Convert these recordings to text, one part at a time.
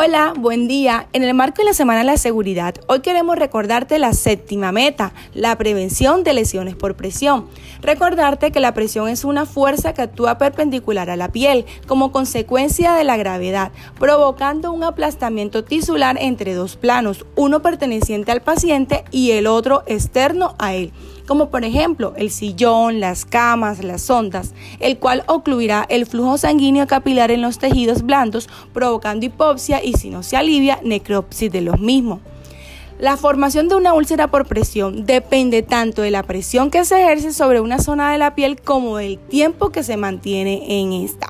Hola, buen día. En el marco de la Semana de la Seguridad, hoy queremos recordarte la séptima meta, la prevención de lesiones por presión. Recordarte que la presión es una fuerza que actúa perpendicular a la piel como consecuencia de la gravedad, provocando un aplastamiento tisular entre dos planos, uno perteneciente al paciente y el otro externo a él como por ejemplo el sillón, las camas, las ondas, el cual ocluirá el flujo sanguíneo capilar en los tejidos blandos, provocando hipopsia y si no se alivia, necropsis de los mismos. La formación de una úlcera por presión depende tanto de la presión que se ejerce sobre una zona de la piel como del tiempo que se mantiene en esta.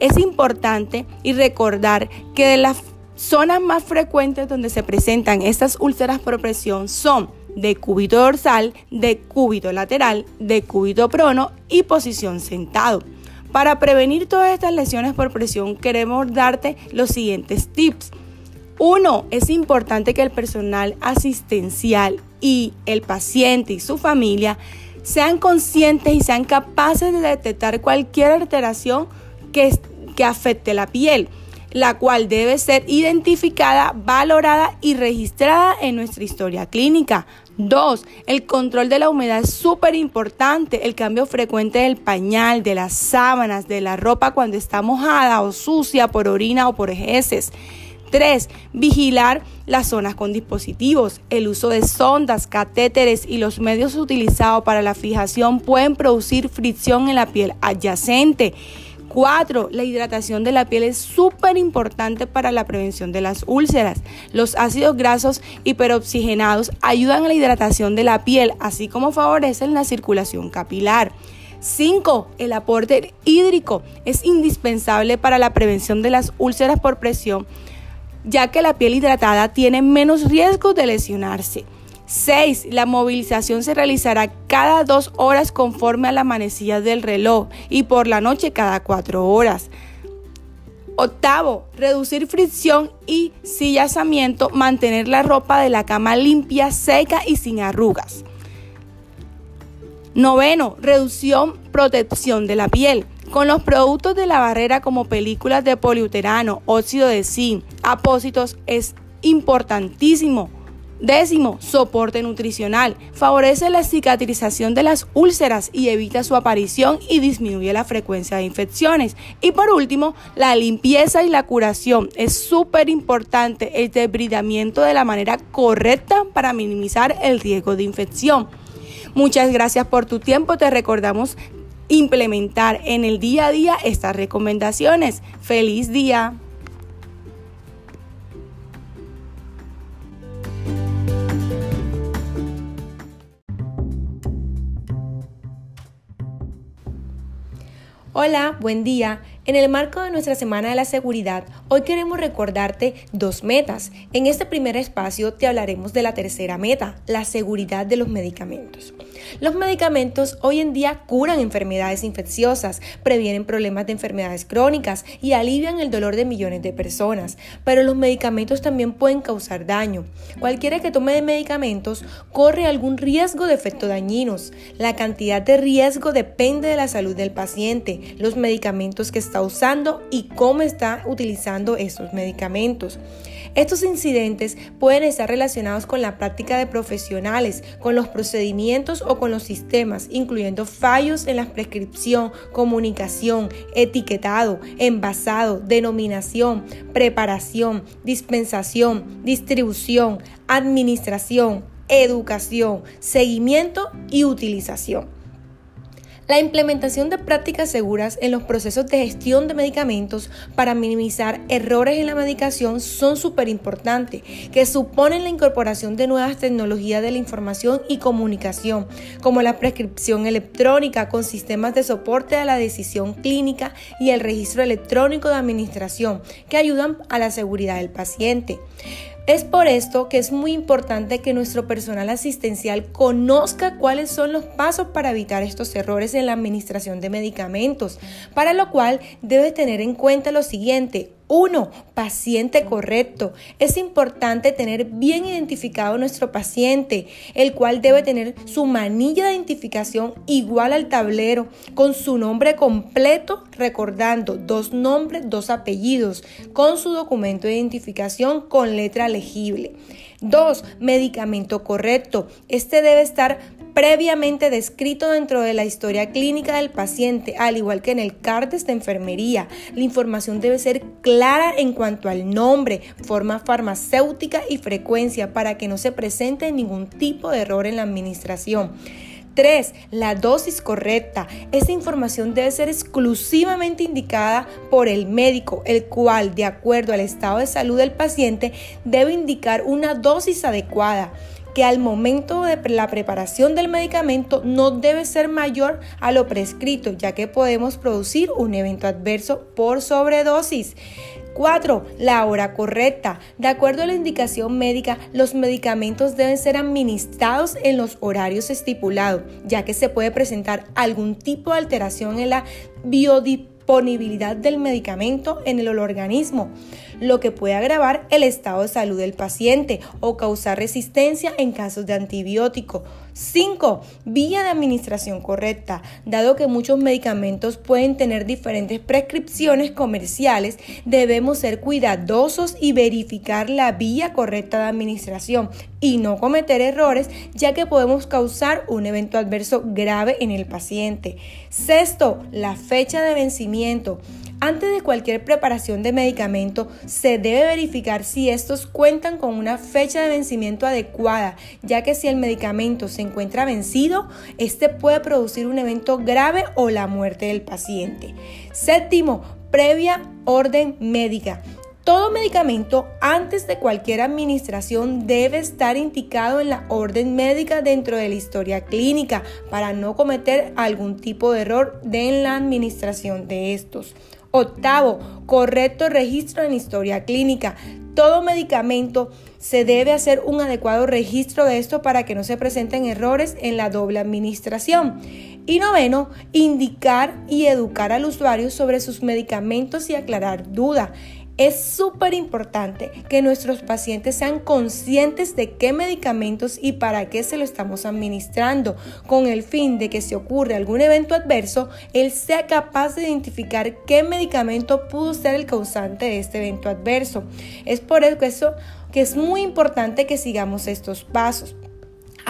Es importante y recordar que de las zonas más frecuentes donde se presentan estas úlceras por presión son de cúbito dorsal, de cúbito lateral, de cúbito prono y posición sentado. Para prevenir todas estas lesiones por presión queremos darte los siguientes tips. Uno, es importante que el personal asistencial y el paciente y su familia sean conscientes y sean capaces de detectar cualquier alteración que, que afecte la piel la cual debe ser identificada, valorada y registrada en nuestra historia clínica. Dos, el control de la humedad es súper importante. El cambio frecuente del pañal, de las sábanas, de la ropa cuando está mojada o sucia por orina o por heces. Tres, Vigilar las zonas con dispositivos. El uso de sondas, catéteres y los medios utilizados para la fijación pueden producir fricción en la piel adyacente. 4. La hidratación de la piel es súper importante para la prevención de las úlceras. Los ácidos grasos hiperoxigenados ayudan a la hidratación de la piel, así como favorecen la circulación capilar. 5. El aporte hídrico es indispensable para la prevención de las úlceras por presión, ya que la piel hidratada tiene menos riesgo de lesionarse. 6. La movilización se realizará cada dos horas conforme a la manecilla del reloj y por la noche cada cuatro horas. Octavo, reducir fricción y sillazamiento, mantener la ropa de la cama limpia, seca y sin arrugas. Noveno, reducción, protección de la piel. Con los productos de la barrera como películas de poliuterano, óxido de zinc, apósitos es importantísimo Décimo, soporte nutricional. Favorece la cicatrización de las úlceras y evita su aparición y disminuye la frecuencia de infecciones. Y por último, la limpieza y la curación. Es súper importante el debridamiento de la manera correcta para minimizar el riesgo de infección. Muchas gracias por tu tiempo. Te recordamos implementar en el día a día estas recomendaciones. Feliz día. Hola, buen día. En el marco de nuestra Semana de la Seguridad, hoy queremos recordarte dos metas. En este primer espacio te hablaremos de la tercera meta, la seguridad de los medicamentos. Los medicamentos hoy en día curan enfermedades infecciosas, previenen problemas de enfermedades crónicas y alivian el dolor de millones de personas, pero los medicamentos también pueden causar daño. Cualquiera que tome medicamentos corre algún riesgo de efectos dañinos. La cantidad de riesgo depende de la salud del paciente, los medicamentos que está usando y cómo está utilizando estos medicamentos. Estos incidentes pueden estar relacionados con la práctica de profesionales, con los procedimientos o con los sistemas, incluyendo fallos en la prescripción, comunicación, etiquetado, envasado, denominación, preparación, dispensación, distribución, administración, educación, seguimiento y utilización. La implementación de prácticas seguras en los procesos de gestión de medicamentos para minimizar errores en la medicación son súper importantes, que suponen la incorporación de nuevas tecnologías de la información y comunicación, como la prescripción electrónica con sistemas de soporte a la decisión clínica y el registro electrónico de administración, que ayudan a la seguridad del paciente. Es por esto que es muy importante que nuestro personal asistencial conozca cuáles son los pasos para evitar estos errores en la administración de medicamentos, para lo cual debe tener en cuenta lo siguiente. 1. Paciente correcto. Es importante tener bien identificado nuestro paciente, el cual debe tener su manilla de identificación igual al tablero, con su nombre completo, recordando dos nombres, dos apellidos, con su documento de identificación con letra legible. 2. Medicamento correcto. Este debe estar previamente descrito dentro de la historia clínica del paciente, al igual que en el CARDES de enfermería. La información debe ser clara en cuanto al nombre, forma farmacéutica y frecuencia para que no se presente ningún tipo de error en la administración. 3. La dosis correcta. Esta información debe ser exclusivamente indicada por el médico, el cual, de acuerdo al estado de salud del paciente, debe indicar una dosis adecuada que al momento de la preparación del medicamento no debe ser mayor a lo prescrito, ya que podemos producir un evento adverso por sobredosis. 4. La hora correcta. De acuerdo a la indicación médica, los medicamentos deben ser administrados en los horarios estipulados, ya que se puede presentar algún tipo de alteración en la biodisponibilidad disponibilidad del medicamento en el organismo, lo que puede agravar el estado de salud del paciente o causar resistencia en casos de antibiótico. 5. Vía de administración correcta. Dado que muchos medicamentos pueden tener diferentes prescripciones comerciales, debemos ser cuidadosos y verificar la vía correcta de administración y no cometer errores, ya que podemos causar un evento adverso grave en el paciente. Sexto, la fecha de vencimiento. Antes de cualquier preparación de medicamento, se debe verificar si estos cuentan con una fecha de vencimiento adecuada, ya que si el medicamento se encuentra vencido, este puede producir un evento grave o la muerte del paciente. Séptimo, previa orden médica. Todo medicamento antes de cualquier administración debe estar indicado en la orden médica dentro de la historia clínica para no cometer algún tipo de error en la administración de estos. Octavo, correcto registro en historia clínica. Todo medicamento se debe hacer un adecuado registro de esto para que no se presenten errores en la doble administración. Y noveno, indicar y educar al usuario sobre sus medicamentos y aclarar dudas. Es súper importante que nuestros pacientes sean conscientes de qué medicamentos y para qué se lo estamos administrando, con el fin de que si ocurre algún evento adverso, él sea capaz de identificar qué medicamento pudo ser el causante de este evento adverso. Es por eso que es muy importante que sigamos estos pasos.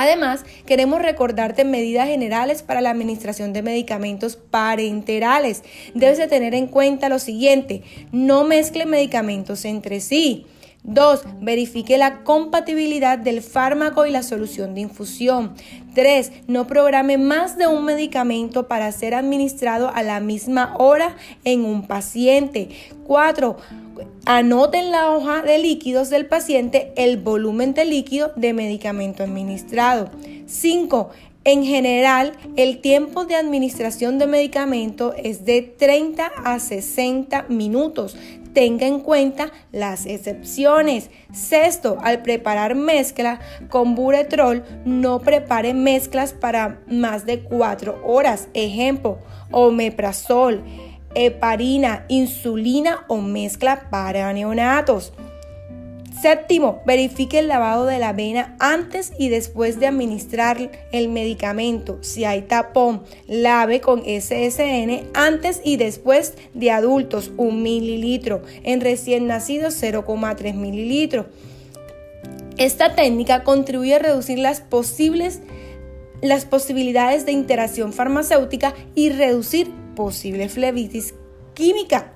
Además, queremos recordarte medidas generales para la administración de medicamentos parenterales. Debes de tener en cuenta lo siguiente, no mezcle medicamentos entre sí. 2. Verifique la compatibilidad del fármaco y la solución de infusión. 3. No programe más de un medicamento para ser administrado a la misma hora en un paciente. 4. Anote en la hoja de líquidos del paciente el volumen de líquido de medicamento administrado. 5. En general, el tiempo de administración de medicamento es de 30 a 60 minutos. Tenga en cuenta las excepciones. Sexto, al preparar mezcla con buretrol, no prepare mezclas para más de 4 horas. Ejemplo, omeprazol heparina, insulina o mezcla para neonatos. Séptimo, verifique el lavado de la vena antes y después de administrar el medicamento. Si hay tapón, lave con SSN antes y después de adultos 1 mililitro. En recién nacidos 0,3 mililitros. Esta técnica contribuye a reducir las posibles las posibilidades de interacción farmacéutica y reducir posible flebitis química.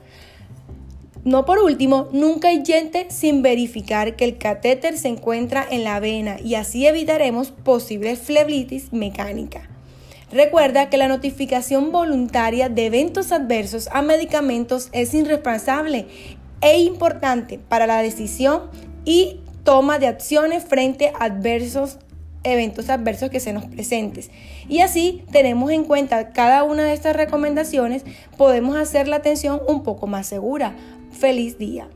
No por último, nunca gente sin verificar que el catéter se encuentra en la vena y así evitaremos posible flebitis mecánica. Recuerda que la notificación voluntaria de eventos adversos a medicamentos es irresponsable e importante para la decisión y toma de acciones frente a eventos adversos que se nos presentes. Y así tenemos en cuenta cada una de estas recomendaciones, podemos hacer la atención un poco más segura. Feliz día.